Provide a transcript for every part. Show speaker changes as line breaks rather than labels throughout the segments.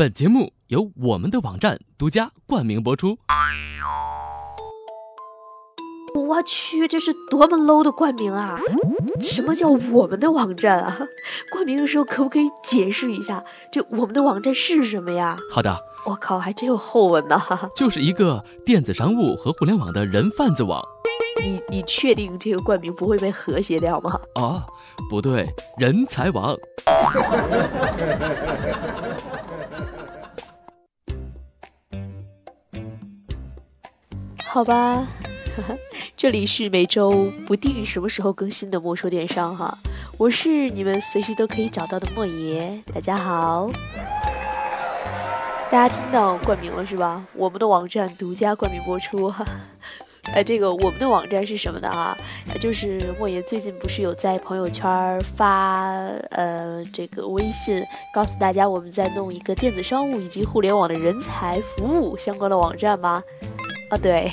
本节目由我们的网站独家冠名播出。
我去，这是多么 low 的冠名啊！什么叫我们的网站啊？冠名的时候可不可以解释一下，这我们的网站是什么呀？
好的，
我靠，还真有后文呢！
就是一个电子商务和互联网的人贩子网。
你你确定这个冠名不会被和谐掉吗？
啊，不对，人才网。
好吧。这里是每周不定什么时候更新的莫说电商哈，我是你们随时都可以找到的莫爷，大家好。大家听到冠名了是吧？我们的网站独家冠名播出哈。哎，这个我们的网站是什么的啊？就是莫爷最近不是有在朋友圈发呃这个微信，告诉大家我们在弄一个电子商务以及互联网的人才服务相关的网站吗？啊，对，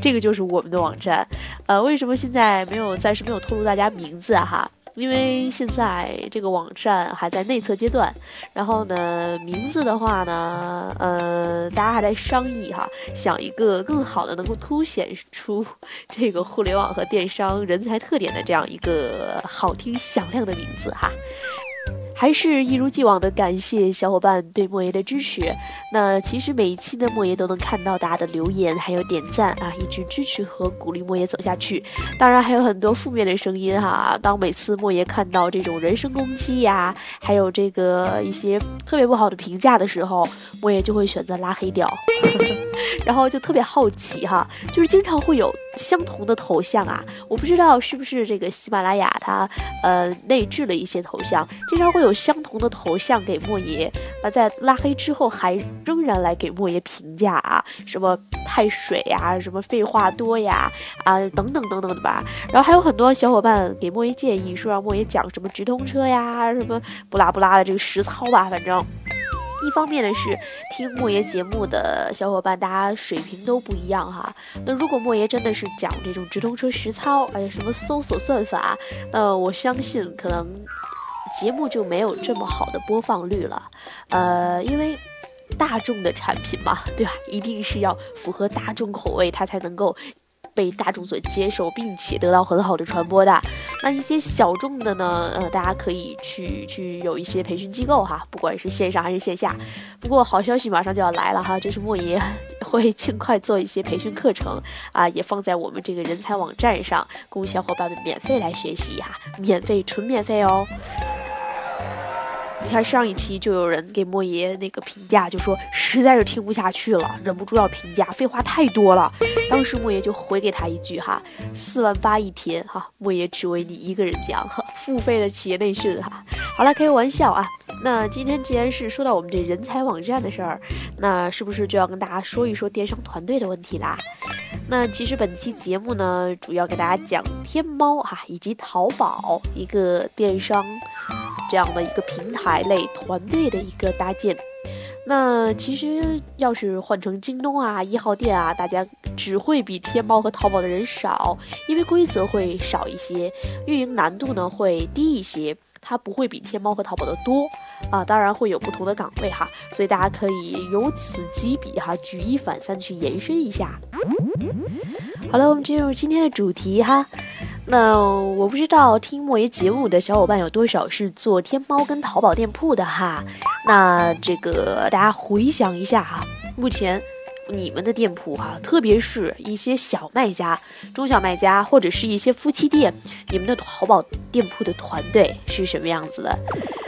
这个就是我们的网站，呃，为什么现在没有暂时没有透露大家名字？哈，因为现在这个网站还在内测阶段，然后呢，名字的话呢，呃，大家还在商议哈，想一个更好的能够凸显出这个互联网和电商人才特点的这样一个好听响亮的名字哈。还是一如既往的感谢小伙伴对莫爷的支持。那其实每一期呢莫爷都能看到大家的留言，还有点赞啊，一直支持和鼓励莫爷走下去。当然还有很多负面的声音哈。当每次莫爷看到这种人身攻击呀，还有这个一些特别不好的评价的时候，莫爷就会选择拉黑掉。然后就特别好奇哈，就是经常会有相同的头像啊，我不知道是不是这个喜马拉雅它呃内置了一些头像，经常会有相同的头像给莫爷啊，在拉黑之后还仍然来给莫爷评价啊，什么太水呀，什么废话多呀啊等等等等的吧。然后还有很多小伙伴给莫爷建议，说让莫爷讲什么直通车呀，什么不拉不拉的这个实操吧，反正。一方面呢是听莫爷节目的小伙伴，大家水平都不一样哈。那如果莫爷真的是讲这种直通车实操，哎呀什么搜索算法，那我相信可能节目就没有这么好的播放率了。呃，因为大众的产品嘛，对吧？一定是要符合大众口味，它才能够。被大众所接受，并且得到很好的传播的，那一些小众的呢？呃，大家可以去去有一些培训机构哈，不管是线上还是线下。不过好消息马上就要来了哈，就是莫爷 会尽快做一些培训课程啊，也放在我们这个人才网站上，供小伙伴们免费来学习哈，免费，纯免费哦。你看上一期就有人给莫爷那个评价，就说实在是听不下去了，忍不住要评价，废话太多了。当时莫爷就回给他一句哈，四万八一天哈，莫爷只为你一个人讲哈，付费的企业内训哈。好了，开个玩笑啊。那今天既然是说到我们这人才网站的事儿，那是不是就要跟大家说一说电商团队的问题啦？那其实本期节目呢，主要给大家讲天猫哈以及淘宝一个电商。这样的一个平台类团队的一个搭建，那其实要是换成京东啊、一号店啊，大家只会比天猫和淘宝的人少，因为规则会少一些，运营难度呢会低一些，它不会比天猫和淘宝的多啊。当然会有不同的岗位哈，所以大家可以由此及彼哈，举一反三去延伸一下。好了，我们进入今天的主题哈。那我不知道听莫爷节目的小伙伴有多少是做天猫跟淘宝店铺的哈。那这个大家回想一下哈，目前你们的店铺哈，特别是一些小卖家、中小卖家或者是一些夫妻店，你们的淘宝店铺的团队是什么样子的？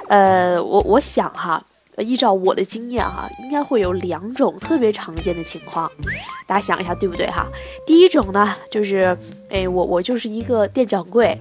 呃，我我想哈。依照我的经验哈，应该会有两种特别常见的情况，大家想一下对不对哈？第一种呢，就是哎，我我就是一个店掌柜，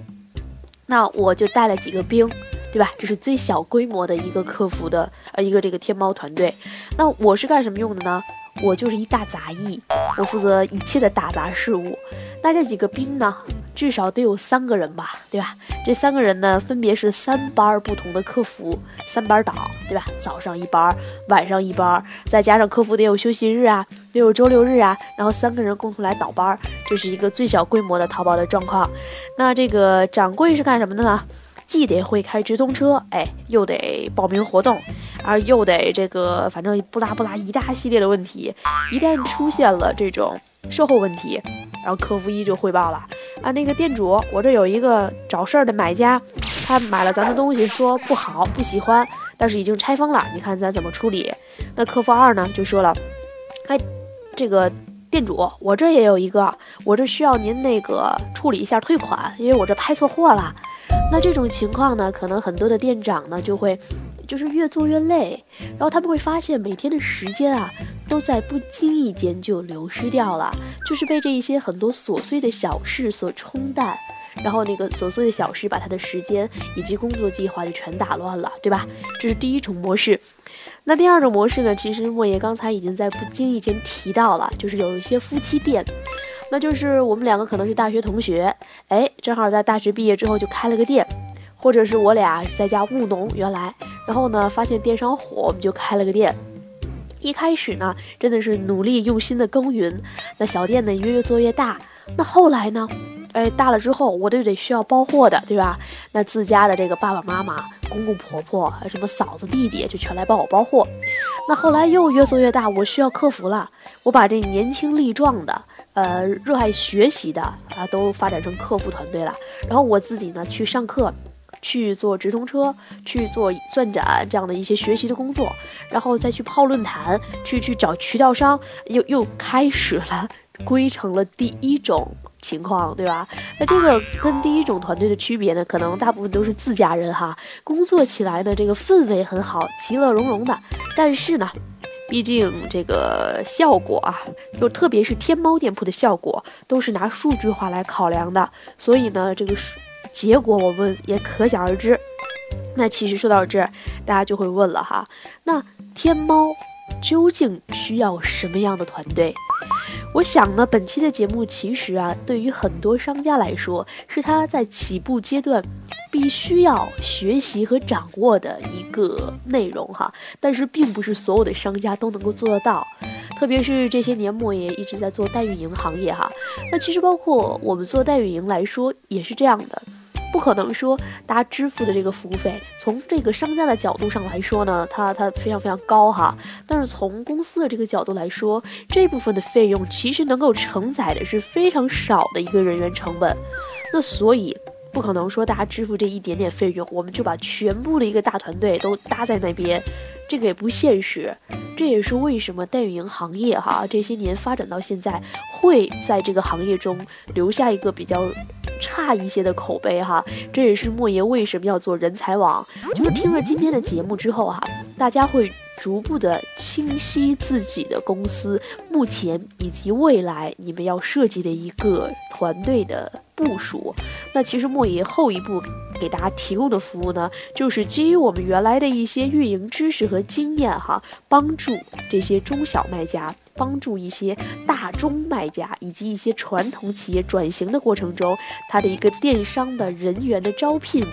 那我就带了几个兵，对吧？这是最小规模的一个客服的呃一个这个天猫团队，那我是干什么用的呢？我就是一大杂役，我负责一切的打杂事务。那这几个兵呢，至少得有三个人吧，对吧？这三个人呢，分别是三班不同的客服，三班倒，对吧？早上一班，晚上一班，再加上客服得有休息日啊，得有周六日啊，然后三个人共同来倒班，这是一个最小规模的淘宝的状况。那这个掌柜是干什么的呢？既得会开直通车，哎，又得报名活动，而又得这个，反正不拉不拉一大系列的问题。一旦出现了这种售后问题，然后客服一就汇报了啊，那个店主，我这有一个找事儿的买家，他买了咱的东西，说不好，不喜欢，但是已经拆封了，你看咱怎么处理？那客服二呢就说了，哎，这个。店主，我这也有一个，我这需要您那个处理一下退款，因为我这拍错货了。那这种情况呢，可能很多的店长呢就会，就是越做越累，然后他们会发现每天的时间啊都在不经意间就流失掉了，就是被这一些很多琐碎的小事所冲淡，然后那个琐碎的小事把他的时间以及工作计划就全打乱了，对吧？这是第一种模式。那第二种模式呢？其实莫爷刚才已经在不经意间提到了，就是有一些夫妻店，那就是我们两个可能是大学同学，哎，正好在大学毕业之后就开了个店，或者是我俩在家务农，原来，然后呢发现电商火，我们就开了个店。一开始呢，真的是努力用心的耕耘，那小店呢越越做越大，那后来呢？哎，大了之后我都得需要包货的，对吧？那自家的这个爸爸妈妈、公公婆婆、什么嫂子弟弟就全来帮我包货。那后来又越做越大，我需要客服了，我把这年轻力壮的、呃热爱学习的啊都发展成客服团队了。然后我自己呢去上课，去做直通车，去做钻展这样的一些学习的工作，然后再去泡论坛，去去找渠道商，又又开始了，归成了第一种。情况对吧？那这个跟第一种团队的区别呢，可能大部分都是自家人哈，工作起来呢这个氛围很好，其乐融融的。但是呢，毕竟这个效果啊，就特别是天猫店铺的效果，都是拿数据化来考量的，所以呢，这个结果我们也可想而知。那其实说到这儿，大家就会问了哈，那天猫究竟需要什么样的团队？我想呢，本期的节目其实啊，对于很多商家来说，是他在起步阶段必须要学习和掌握的一个内容哈。但是，并不是所有的商家都能够做得到，特别是这些年莫爷一直在做代运营行业哈。那其实包括我们做代运营来说，也是这样的。不可能说大家支付的这个服务费，从这个商家的角度上来说呢，它它非常非常高哈。但是从公司的这个角度来说，这部分的费用其实能够承载的是非常少的一个人员成本。那所以不可能说大家支付这一点点费用，我们就把全部的一个大团队都搭在那边，这个也不现实。这也是为什么代运营行业哈这些年发展到现在，会在这个行业中留下一个比较。差一些的口碑哈，这也是莫爷为什么要做人才网。就是听了今天的节目之后哈，大家会逐步的清晰自己的公司目前以及未来你们要设计的一个团队的部署。那其实莫爷后一步给大家提供的服务呢，就是基于我们原来的一些运营知识和和经验哈，帮助这些中小卖家。帮助一些大中卖家以及一些传统企业转型的过程中，它的一个电商的人员的招聘，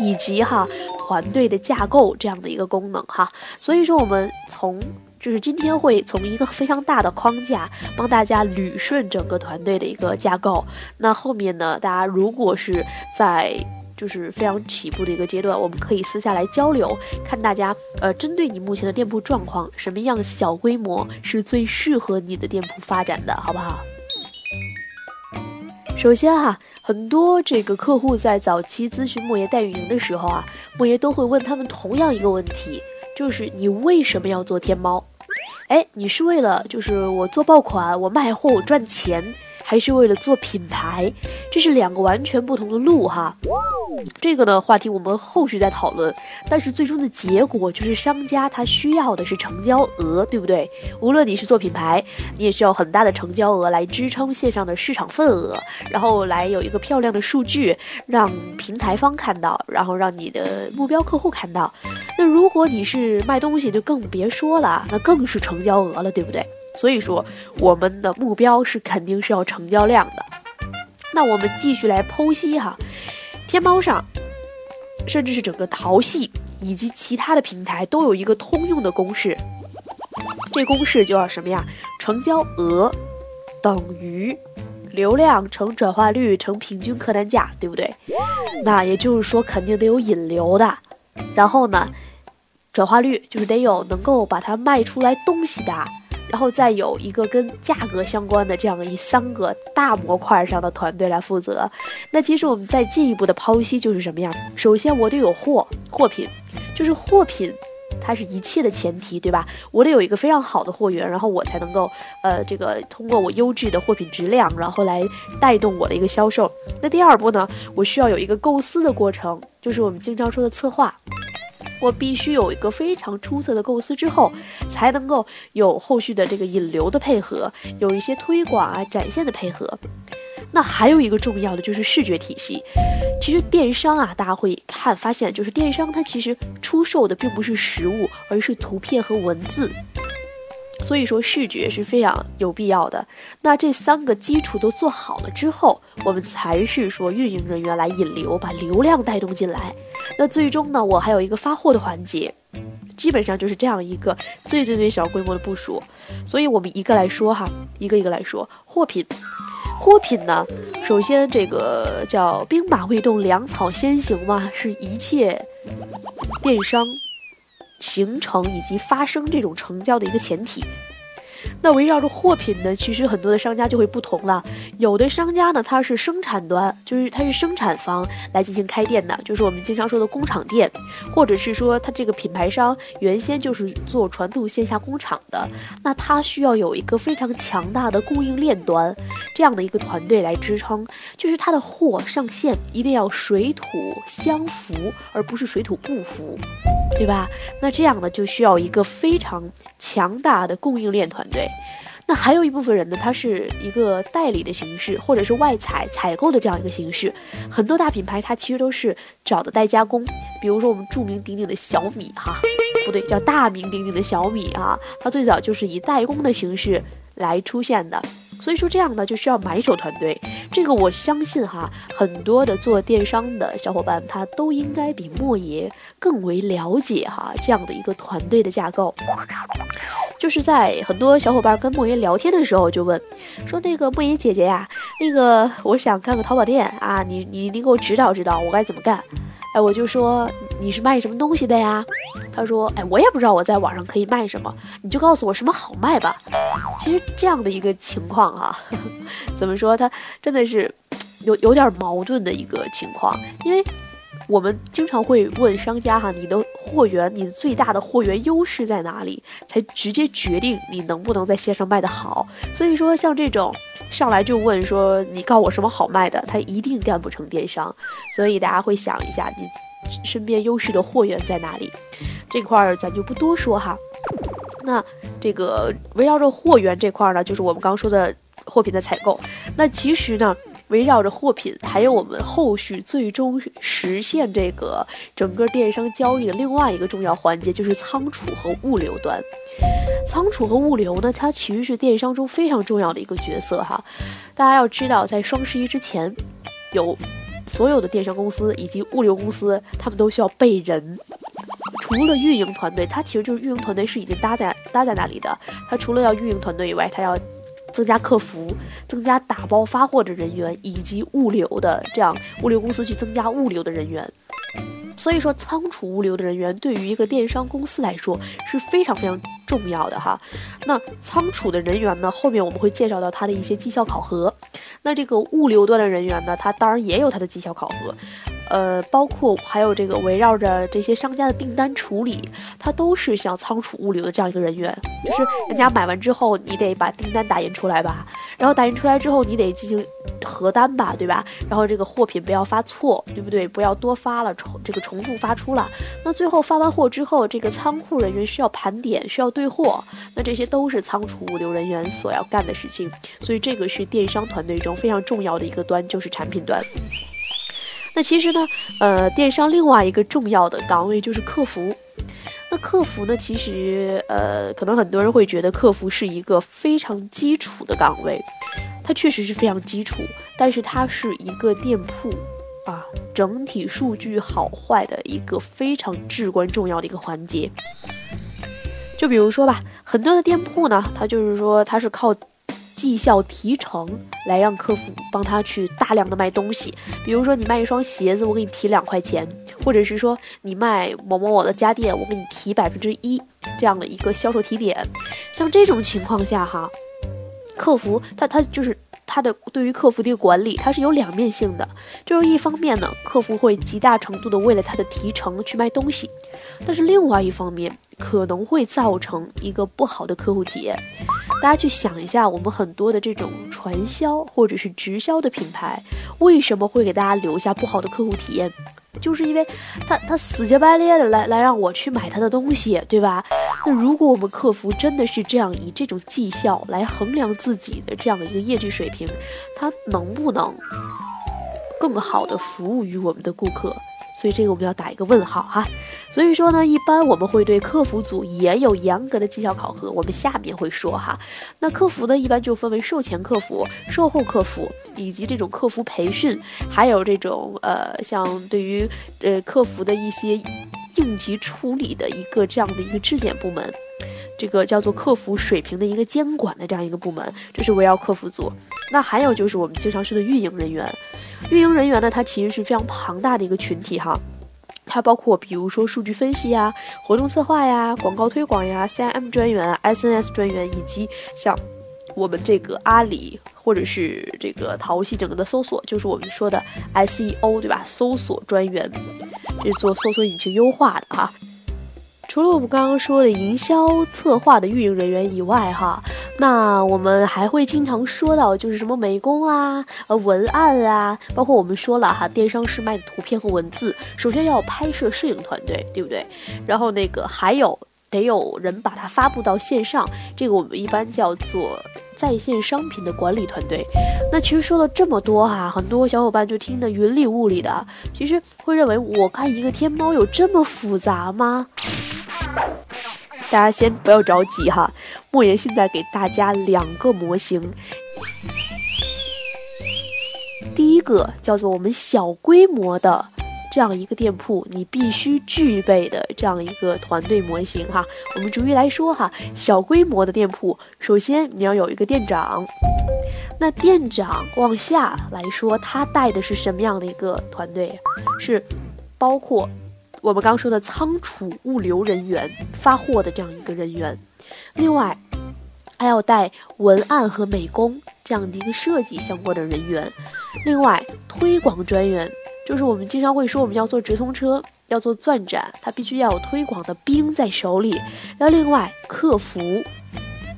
以及哈团队的架构这样的一个功能哈。所以说，我们从就是今天会从一个非常大的框架帮大家捋顺整个团队的一个架构。那后面呢，大家如果是在就是非常起步的一个阶段，我们可以私下来交流，看大家呃针对你目前的店铺状况，什么样小规模是最适合你的店铺发展的，好不好？首先哈，很多这个客户在早期咨询莫爷代运营的时候啊，莫爷都会问他们同样一个问题，就是你为什么要做天猫？哎，你是为了就是我做爆款，我卖货我赚钱。还是为了做品牌，这是两个完全不同的路哈。这个呢话题我们后续再讨论。但是最终的结果就是商家他需要的是成交额，对不对？无论你是做品牌，你也需要很大的成交额来支撑线上的市场份额，然后来有一个漂亮的数据让平台方看到，然后让你的目标客户看到。那如果你是卖东西，就更别说了，那更是成交额了，对不对？所以说，我们的目标是肯定是要成交量的。那我们继续来剖析哈，天猫上，甚至是整个淘系以及其他的平台都有一个通用的公式，这公式就叫什么呀？成交额等于流量乘转化率乘平均客单价，对不对？那也就是说，肯定得有引流的。然后呢，转化率就是得有能够把它卖出来东西的。然后再有一个跟价格相关的这样一三个大模块上的团队来负责。那其实我们再进一步的剖析就是什么样？首先我得有货，货品，就是货品。它是一切的前提，对吧？我得有一个非常好的货源，然后我才能够，呃，这个通过我优质的货品质量，然后来带动我的一个销售。那第二步呢，我需要有一个构思的过程，就是我们经常说的策划。我必须有一个非常出色的构思之后，才能够有后续的这个引流的配合，有一些推广啊、展现的配合。那还有一个重要的就是视觉体系。其实电商啊，大家会看发现，就是电商它其实出售的并不是实物，而是图片和文字。所以说视觉是非常有必要的。那这三个基础都做好了之后，我们才是说运营人员来引流，把流量带动进来。那最终呢，我还有一个发货的环节，基本上就是这样一个最最最小规模的部署。所以我们一个来说哈，一个一个来说，货品。货品呢，首先这个叫兵马未动，粮草先行嘛，是一切电商形成以及发生这种成交的一个前提。那围绕着货品呢，其实很多的商家就会不同了。有的商家呢，它是生产端，就是它是生产方来进行开店的，就是我们经常说的工厂店，或者是说它这个品牌商原先就是做传统线下工厂的，那它需要有一个非常强大的供应链端这样的一个团队来支撑，就是它的货上线一定要水土相符，而不是水土不服，对吧？那这样呢，就需要一个非常强大的供应链团对。那还有一部分人呢，他是一个代理的形式，或者是外采采购的这样一个形式。很多大品牌它其实都是找的代加工，比如说我们著名鼎鼎的小米哈，不对，叫大名鼎鼎的小米啊，它最早就是以代工的形式来出现的。所以说这样呢，就需要买手团队。这个我相信哈，很多的做电商的小伙伴他都应该比莫爷更为了解哈这样的一个团队的架构。就是在很多小伙伴跟莫言聊天的时候，就问说：“那个莫言姐姐呀，那个我想干个淘宝店啊，你你你给我指导指导，我该怎么干？”哎，我就说你是卖什么东西的呀？他说：“哎，我也不知道我在网上可以卖什么，你就告诉我什么好卖吧。”其实这样的一个情况哈，怎么说？他真的是有有点矛盾的一个情况，因为。我们经常会问商家哈，你的货源，你最大的货源优势在哪里，才直接决定你能不能在线上卖得好。所以说，像这种上来就问说你告我什么好卖的，他一定干不成电商。所以大家会想一下，你身边优势的货源在哪里？这块儿咱就不多说哈。那这个围绕着货源这块儿呢，就是我们刚说的货品的采购。那其实呢。围绕着货品，还有我们后续最终实现这个整个电商交易的另外一个重要环节，就是仓储和物流端。仓储和物流呢，它其实是电商中非常重要的一个角色哈。大家要知道，在双十一之前，有所有的电商公司以及物流公司，他们都需要备人。除了运营团队，它其实就是运营团队是已经搭在搭在那里的。它除了要运营团队以外，它要。增加客服，增加打包发货的人员，以及物流的这样物流公司去增加物流的人员。所以说，仓储物流的人员对于一个电商公司来说是非常非常重要的哈。那仓储的人员呢，后面我们会介绍到他的一些绩效考核。那这个物流端的人员呢，他当然也有他的绩效考核。呃，包括还有这个围绕着这些商家的订单处理，它都是像仓储物流的这样一个人员，就是人家买完之后，你得把订单打印出来吧，然后打印出来之后，你得进行核单吧，对吧？然后这个货品不要发错，对不对？不要多发了重这个重复发出了。那最后发完货之后，这个仓库人员需要盘点，需要对货，那这些都是仓储物流人员所要干的事情。所以这个是电商团队中非常重要的一个端，就是产品端。那其实呢，呃，电商另外一个重要的岗位就是客服。那客服呢，其实呃，可能很多人会觉得客服是一个非常基础的岗位，它确实是非常基础，但是它是一个店铺啊整体数据好坏的一个非常至关重要的一个环节。就比如说吧，很多的店铺呢，它就是说它是靠。绩效提成来让客服帮他去大量的卖东西。比如说你卖一双鞋子，我给你提两块钱，或者是说你卖某某某的家电，我给你提百分之一这样的一个销售提点。像这种情况下哈，客服他他就是他的对于客服的一个管理，它是有两面性的。就是一方面呢，客服会极大程度的为了他的提成去卖东西，但是另外一方面可能会造成一个不好的客户体验。大家去想一下，我们很多的这种传销或者是直销的品牌，为什么会给大家留下不好的客户体验？就是因为他他死乞白赖的来来让我去买他的东西，对吧？那如果我们客服真的是这样以这种绩效来衡量自己的这样的一个业绩水平，他能不能更好的服务于我们的顾客？所以这个我们要打一个问号哈。所以说呢，一般我们会对客服组也有严格的绩效考核，我们下面会说哈。那客服呢，一般就分为售前客服、售后客服以及这种客服培训，还有这种呃，像对于呃客服的一些应急处理的一个这样的一个质检部门，这个叫做客服水平的一个监管的这样一个部门，这是围绕客服组。那还有就是我们经常说的运营人员。运营人员呢，它其实是非常庞大的一个群体哈，它包括比如说数据分析呀、活动策划呀、广告推广呀、CIM 专员、SNS 专员，以及像我们这个阿里或者是这个淘系整个的搜索，就是我们说的 SEO 对吧？搜索专员，这是做搜索引擎优化的哈。除了我们刚刚说的营销策划的运营人员以外，哈，那我们还会经常说到，就是什么美工啊、呃文案啊，包括我们说了哈，电商是卖的图片和文字，首先要拍摄摄影团队，对不对？然后那个还有得有人把它发布到线上，这个我们一般叫做在线商品的管理团队。那其实说了这么多哈，很多小伙伴就听得云里雾里的，其实会认为我看一个天猫有这么复杂吗？大家先不要着急哈，莫言现在给大家两个模型。第一个叫做我们小规模的这样一个店铺，你必须具备的这样一个团队模型哈。我们逐一来说哈，小规模的店铺，首先你要有一个店长，那店长往下来说，他带的是什么样的一个团队？是包括。我们刚说的仓储物流人员、发货的这样一个人员，另外还要带文案和美工这样的一个设计相关的人员，另外推广专员就是我们经常会说我们要做直通车、要做钻展，它必须要有推广的兵在手里，然后另外客服。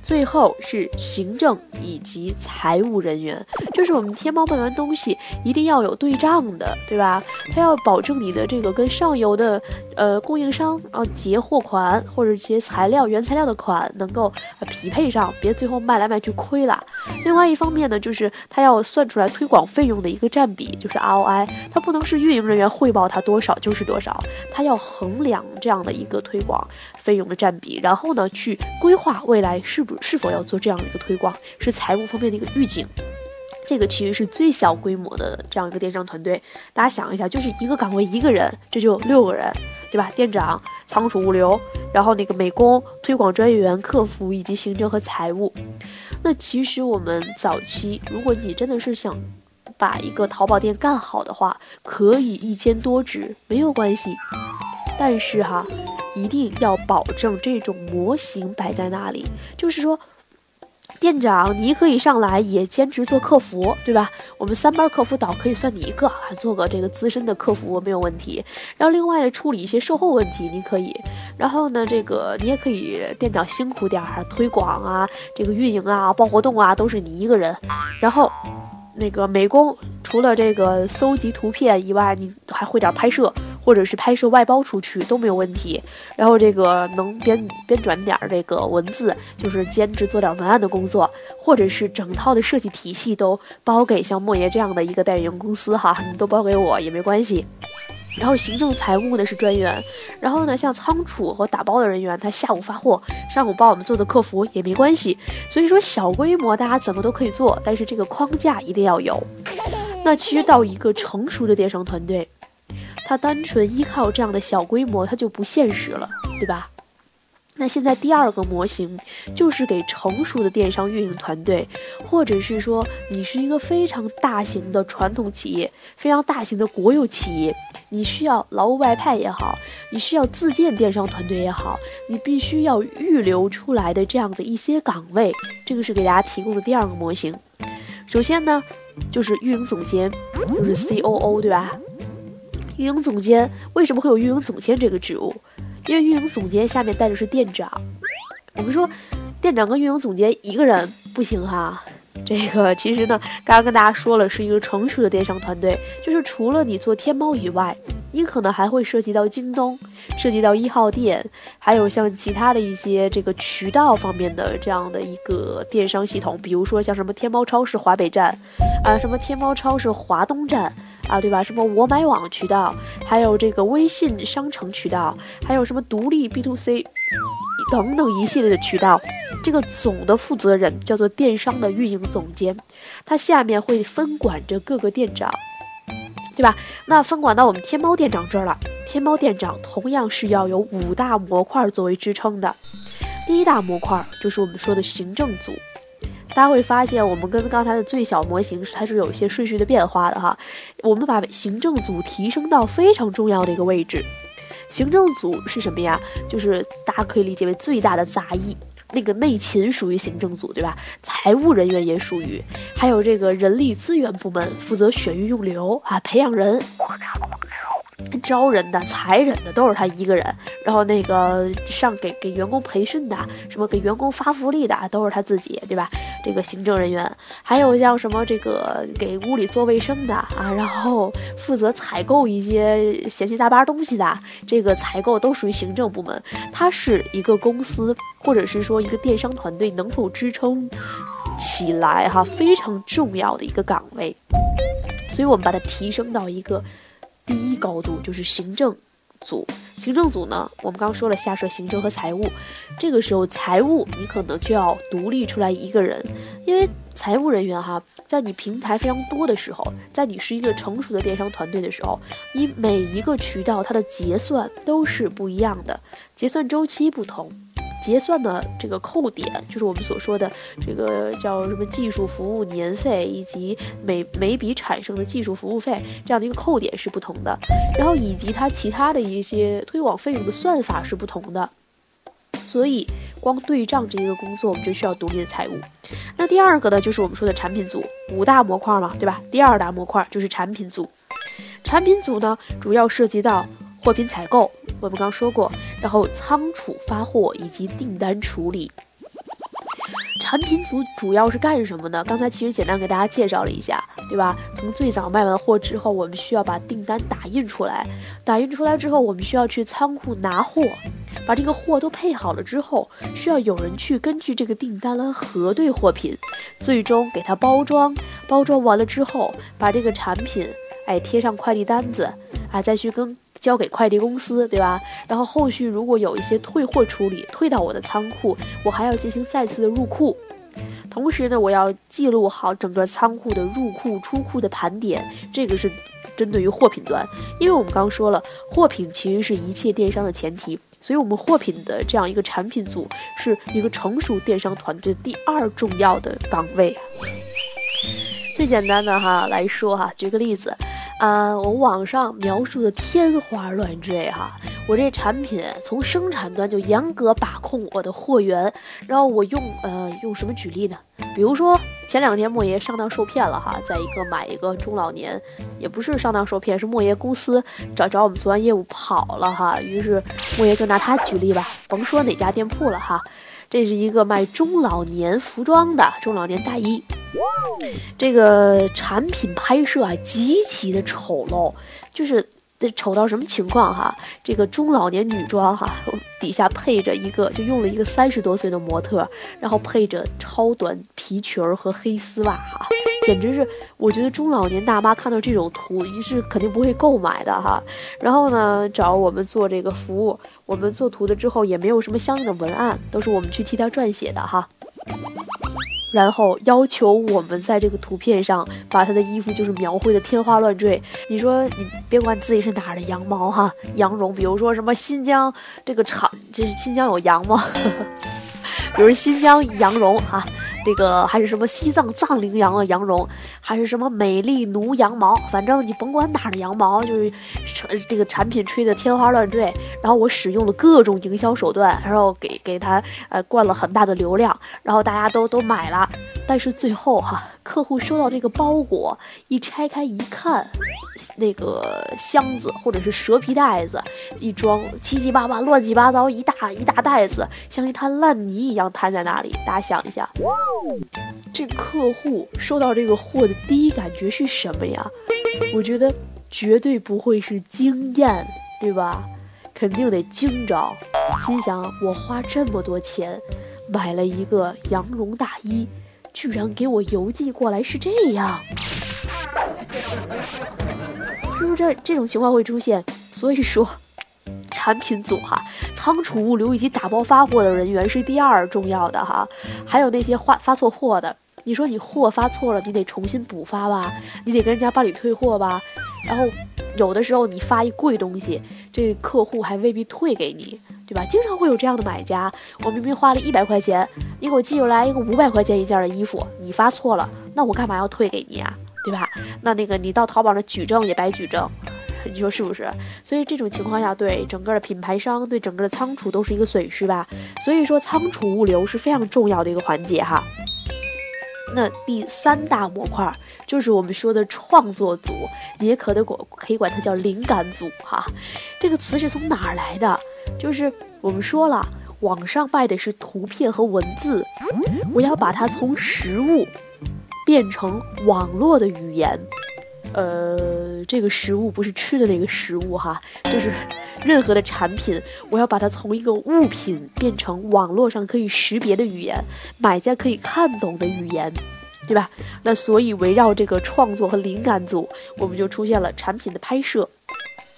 最后是行政以及财务人员，就是我们天猫卖完东西一定要有对账的，对吧？他要保证你的这个跟上游的呃供应商啊结货款或者结材料原材料的款能够匹配上，别最后卖来卖去亏了。另外一方面呢，就是他要算出来推广费用的一个占比，就是 ROI，他不能是运营人员汇报他多少就是多少，他要衡量这样的一个推广费用的占比，然后呢去规划未来是不。是否要做这样的一个推广，是财务方面的一个预警。这个其实是最小规模的这样一个电商团队。大家想一下，就是一个岗位一个人，这就六个人，对吧？店长、仓储、物流，然后那个美工、推广专员、客服以及行政和财务。那其实我们早期，如果你真的是想把一个淘宝店干好的话，可以一千多职，没有关系。但是哈。一定要保证这种模型摆在那里，就是说，店长你可以上来也兼职做客服，对吧？我们三班客服导可以算你一个啊，做个这个资深的客服没有问题。然后另外处理一些售后问题，你可以。然后呢，这个你也可以，店长辛苦点儿，推广啊，这个运营啊，报活动啊，都是你一个人。然后。那个美工除了这个搜集图片以外，你还会点拍摄，或者是拍摄外包出去都没有问题。然后这个能编编转点这个文字，就是兼职做点文案的工作，或者是整套的设计体系都包给像莫爷这样的一个代运营公司哈，你都包给我也没关系。然后行政财务呢是专员，然后呢像仓储和打包的人员，他下午发货，上午帮我们做的客服也没关系。所以说小规模大家怎么都可以做，但是这个框架一定要有。那其实到一个成熟的电商团队，它单纯依靠这样的小规模，它就不现实了，对吧？那现在第二个模型就是给成熟的电商运营团队，或者是说你是一个非常大型的传统企业、非常大型的国有企业，你需要劳务外派也好，你需要自建电商团队也好，你必须要预留出来的这样的一些岗位，这个是给大家提供的第二个模型。首先呢，就是运营总监，就是 C O O，对吧？运营总监为什么会有运营总监这个职务？因为运营总监下面带的是店长，我们说店长跟运营总监一个人不行哈。这个其实呢，刚刚跟大家说了，是一个成熟的电商团队，就是除了你做天猫以外，你可能还会涉及到京东，涉及到一号店，还有像其他的一些这个渠道方面的这样的一个电商系统，比如说像什么天猫超市华北站，啊，什么天猫超市华东站。啊，对吧？什么我买网渠道，还有这个微信商城渠道，还有什么独立 B to C 等等一系列的渠道，这个总的负责人叫做电商的运营总监，他下面会分管着各个店长，对吧？那分管到我们天猫店长这儿了，天猫店长同样是要有五大模块作为支撑的，第一大模块就是我们说的行政组。大家会发现，我们跟刚才的最小模型它是有一些顺序的变化的哈。我们把行政组提升到非常重要的一个位置。行政组是什么呀？就是大家可以理解为最大的杂役。那个内勤属于行政组，对吧？财务人员也属于，还有这个人力资源部门负责选育用留啊，培养人。招人的、裁人的都是他一个人，然后那个上给给员工培训的，什么给员工发福利的都是他自己，对吧？这个行政人员，还有像什么这个给屋里做卫生的啊，然后负责采购一些闲七杂八东西的，这个采购都属于行政部门。它是一个公司或者是说一个电商团队能否支撑起来哈非常重要的一个岗位，所以我们把它提升到一个。第一高度就是行政组，行政组呢，我们刚说了下设行政和财务，这个时候财务你可能就要独立出来一个人，因为财务人员哈，在你平台非常多的时候，在你是一个成熟的电商团队的时候，你每一个渠道它的结算都是不一样的，结算周期不同。结算的这个扣点，就是我们所说的这个叫什么技术服务年费，以及每每笔产生的技术服务费这样的一个扣点是不同的，然后以及它其他的一些推广费用的算法是不同的，所以光对账这一个工作，我们就需要独立的财务。那第二个呢，就是我们说的产品组，五大模块嘛，对吧？第二大模块就是产品组，产品组呢，主要涉及到货品采购。我们刚说过，然后仓储发货以及订单处理。产品组主要是干什么呢？刚才其实简单给大家介绍了一下，对吧？从最早卖完货之后，我们需要把订单打印出来，打印出来之后，我们需要去仓库拿货，把这个货都配好了之后，需要有人去根据这个订单来核对货品，最终给它包装。包装完了之后，把这个产品哎贴上快递单子，啊再去跟。交给快递公司，对吧？然后后续如果有一些退货处理，退到我的仓库，我还要进行再次的入库。同时呢，我要记录好整个仓库的入库、出库的盘点。这个是针对于货品端，因为我们刚说了，货品其实是一切电商的前提，所以我们货品的这样一个产品组是一个成熟电商团队第二重要的岗位。最简单的哈来说哈，举个例子。啊，我网上描述的天花乱坠哈，我这产品从生产端就严格把控我的货源，然后我用呃用什么举例呢？比如说前两天莫爷上当受骗了哈，在一个买一个中老年，也不是上当受骗，是莫爷公司找找我们做完业务跑了哈，于是莫爷就拿他举例吧，甭说哪家店铺了哈，这是一个卖中老年服装的中老年大衣。这个产品拍摄啊，极其的丑陋，就是丑到什么情况哈？这个中老年女装哈，底下配着一个，就用了一个三十多岁的模特，然后配着超短皮裙儿和黑丝袜哈，简直是，我觉得中老年大妈看到这种图，是肯定不会购买的哈。然后呢，找我们做这个服务，我们做图的之后也没有什么相应的文案，都是我们去替他撰写的哈。然后要求我们在这个图片上把他的衣服就是描绘的天花乱坠。你说你别管自己是哪儿的羊毛哈，羊绒，比如说什么新疆这个厂，这是新疆有羊吗？比如新疆羊绒哈。这个还是什么西藏藏羚羊啊羊绒，还是什么美丽奴羊毛，反正你甭管哪儿的羊毛，就是这个产品吹得天花乱坠。然后我使用了各种营销手段，然后给给他呃灌了很大的流量，然后大家都都买了。但是最后哈，客户收到这个包裹，一拆开一看，那个箱子或者是蛇皮袋子一装，七七八八、乱七八糟一大一大袋子，像一滩烂泥一样摊在那里。大家想一下，这客户收到这个货的第一感觉是什么呀？我觉得绝对不会是惊艳，对吧？肯定得惊着，心想我花这么多钱买了一个羊绒大衣。居然给我邮寄过来是这样，是不是这这种情况会出现？所以说，产品组哈，仓储物流以及打包发货的人员是第二重要的哈。还有那些发发错货的，你说你货发错了，你得重新补发吧，你得跟人家办理退货吧。然后有的时候你发一贵东西，这客户还未必退给你。对吧？经常会有这样的买家，我明明花了一百块钱，你给我寄过来一个五百块钱一件的衣服，你发错了，那我干嘛要退给你啊？对吧？那那个你到淘宝上举证也白举证，你说是不是？所以这种情况下，对整个的品牌商，对整个的仓储都是一个损失吧。所以说仓储物流是非常重要的一个环节哈。那第三大模块就是我们说的创作组，你也可得管可以管它叫灵感组哈。这个词是从哪儿来的？就是我们说了，网上卖的是图片和文字，我要把它从实物变成网络的语言。呃，这个食物不是吃的那个食物哈，就是 任何的产品，我要把它从一个物品变成网络上可以识别的语言，买家可以看懂的语言，对吧？那所以围绕这个创作和灵感组，我们就出现了产品的拍摄。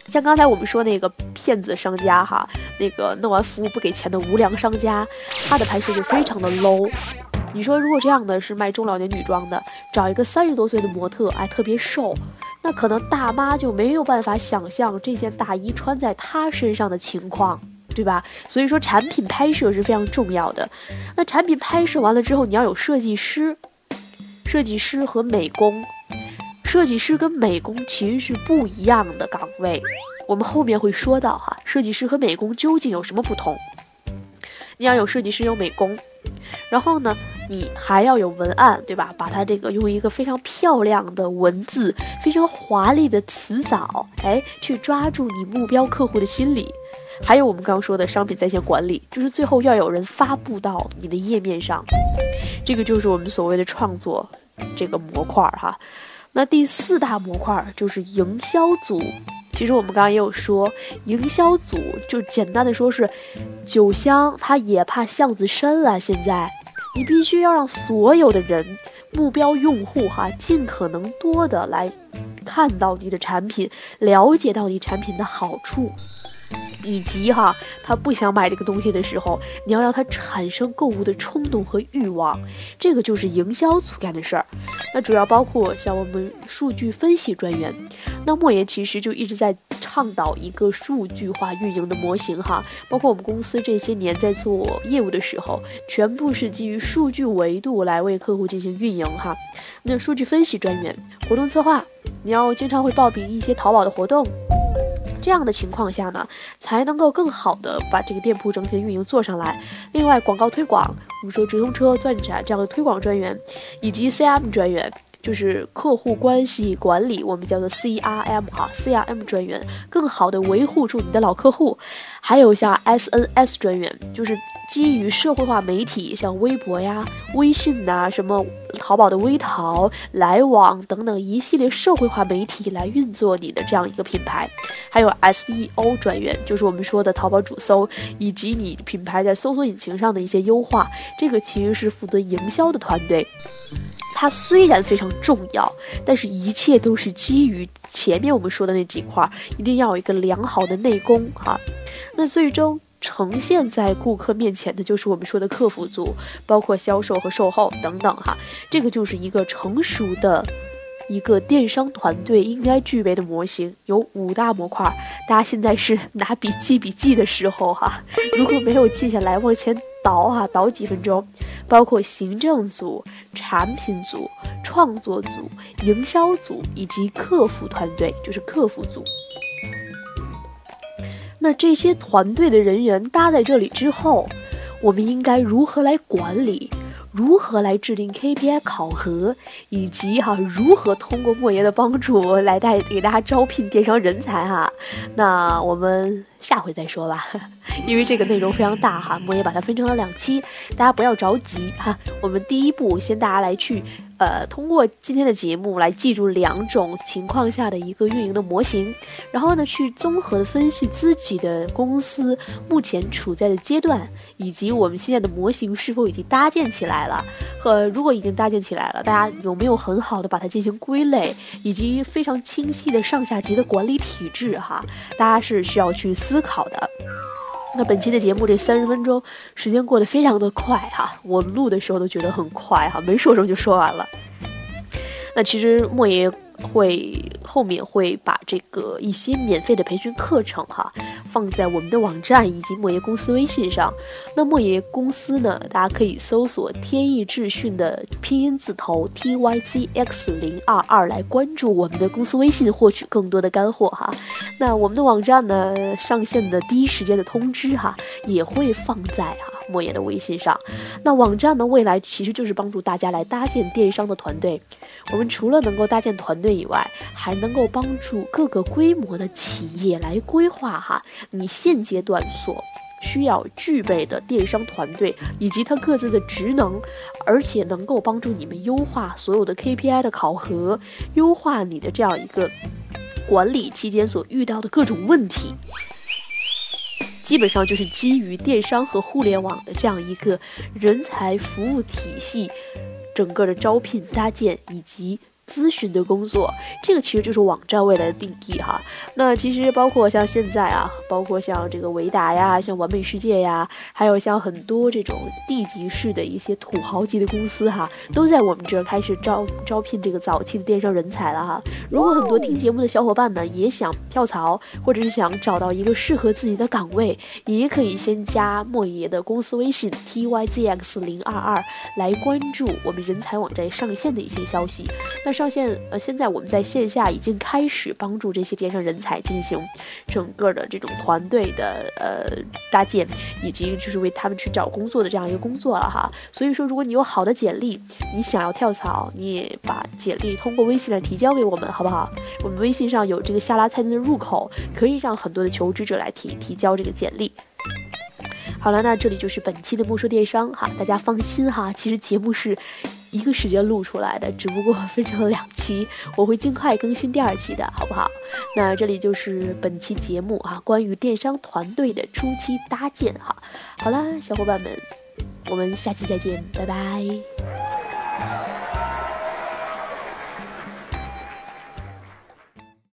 像刚才我们说那个骗子商家哈，那个弄完服务不给钱的无良商家，他的拍摄就非常的 low。你说如果这样的是卖中老年女装的，找一个三十多岁的模特，哎，特别瘦，那可能大妈就没有办法想象这件大衣穿在她身上的情况，对吧？所以说产品拍摄是非常重要的。那产品拍摄完了之后，你要有设计师、设计师和美工。设计师跟美工其实是不一样的岗位，我们后面会说到哈，设计师和美工究竟有什么不同？你要有设计师，有美工，然后呢，你还要有文案，对吧？把它这个用一个非常漂亮的文字，非常华丽的词藻，哎，去抓住你目标客户的心理。还有我们刚刚说的商品在线管理，就是最后要有人发布到你的页面上，这个就是我们所谓的创作这个模块儿哈。那第四大模块就是营销组。其实我们刚刚也有说，营销组就简单的说是，酒香它也怕巷子深了。现在你必须要让所有的人，目标用户哈，尽可能多的来看到你的产品，了解到你产品的好处。以及哈，他不想买这个东西的时候，你要让他产生购物的冲动和欲望，这个就是营销组干的事儿。那主要包括像我们数据分析专员，那莫言其实就一直在倡导一个数据化运营的模型哈。包括我们公司这些年在做业务的时候，全部是基于数据维度来为客户进行运营哈。那数据分析专员、活动策划，你要经常会报名一些淘宝的活动。这样的情况下呢，才能够更好的把这个店铺整体的运营做上来。另外，广告推广，我们说直通车、钻展这样的推广专员，以及 CRM 专员，就是客户关系管理，我们叫做 CRM 哈，CRM 专员，更好的维护住你的老客户。还有像 SNS 专员，就是基于社会化媒体，像微博呀、微信呐，什么。淘宝的微淘、来往等等一系列社会化媒体来运作你的这样一个品牌，还有 SEO 专员，就是我们说的淘宝主搜以及你品牌在搜索引擎上的一些优化，这个其实是负责营销的团队。它虽然非常重要，但是一切都是基于前面我们说的那几块，一定要有一个良好的内功哈。那最终。呈现在顾客面前的就是我们说的客服组，包括销售和售后等等哈。这个就是一个成熟的。一个电商团队应该具备的模型有五大模块，大家现在是拿笔记笔记的时候哈，如果没有记下来，往前倒哈，倒几分钟，包括行政组、产品组、创作组、营销组以及客服团队，就是客服组。那这些团队的人员搭在这里之后，我们应该如何来管理？如何来制定 KPI 考核，以及哈如何通过莫爷的帮助来带给大家招聘电商人才哈？那我们下回再说吧，因为这个内容非常大哈，莫爷把它分成了两期，大家不要着急哈。我们第一步先大家来去。呃，通过今天的节目来记住两种情况下的一个运营的模型，然后呢，去综合分析自己的公司目前处在的阶段，以及我们现在的模型是否已经搭建起来了，和如果已经搭建起来了，大家有没有很好的把它进行归类，以及非常清晰的上下级的管理体制哈，大家是需要去思考的。那本期的节目这三十分钟时间过得非常的快哈，我录的时候都觉得很快哈，没说什么就说完了。那其实莫言。会后面会把这个一些免费的培训课程哈放在我们的网站以及莫爷公司微信上。那莫爷公司呢，大家可以搜索天意智讯的拼音字头 T Y Z X 零二二来关注我们的公司微信，获取更多的干货哈。那我们的网站呢，上线的第一时间的通知哈也会放在哈。莫言的微信上，那网站呢？未来其实就是帮助大家来搭建电商的团队。我们除了能够搭建团队以外，还能够帮助各个规模的企业来规划哈你现阶段所需要具备的电商团队以及它各自的职能，而且能够帮助你们优化所有的 KPI 的考核，优化你的这样一个管理期间所遇到的各种问题。基本上就是基于电商和互联网的这样一个人才服务体系，整个的招聘搭建以及。咨询的工作，这个其实就是网站未来的定义哈。那其实包括像现在啊，包括像这个维达呀，像完美世界呀，还有像很多这种地级市的一些土豪级的公司哈，都在我们这儿开始招招聘这个早期的电商人才了哈。如果很多听节目的小伙伴呢，也想跳槽，或者是想找到一个适合自己的岗位，也可以先加莫爷的公司微信 t y z x 零二二来关注我们人才网站上线的一些消息。那上线呃，现在我们在线下已经开始帮助这些电商人才进行整个的这种团队的呃搭建，以及就是为他们去找工作的这样一个工作了哈。所以说，如果你有好的简历，你想要跳槽，你也把简历通过微信来提交给我们，好不好？我们微信上有这个下拉菜单的入口，可以让很多的求职者来提提交这个简历。好了，那这里就是本期的莫说电商哈，大家放心哈，其实节目是。一个时间录出来的，只不过分成了两期，我会尽快更新第二期的，好不好？那这里就是本期节目啊，关于电商团队的初期搭建哈。好啦，小伙伴们，我们下期再见，拜拜。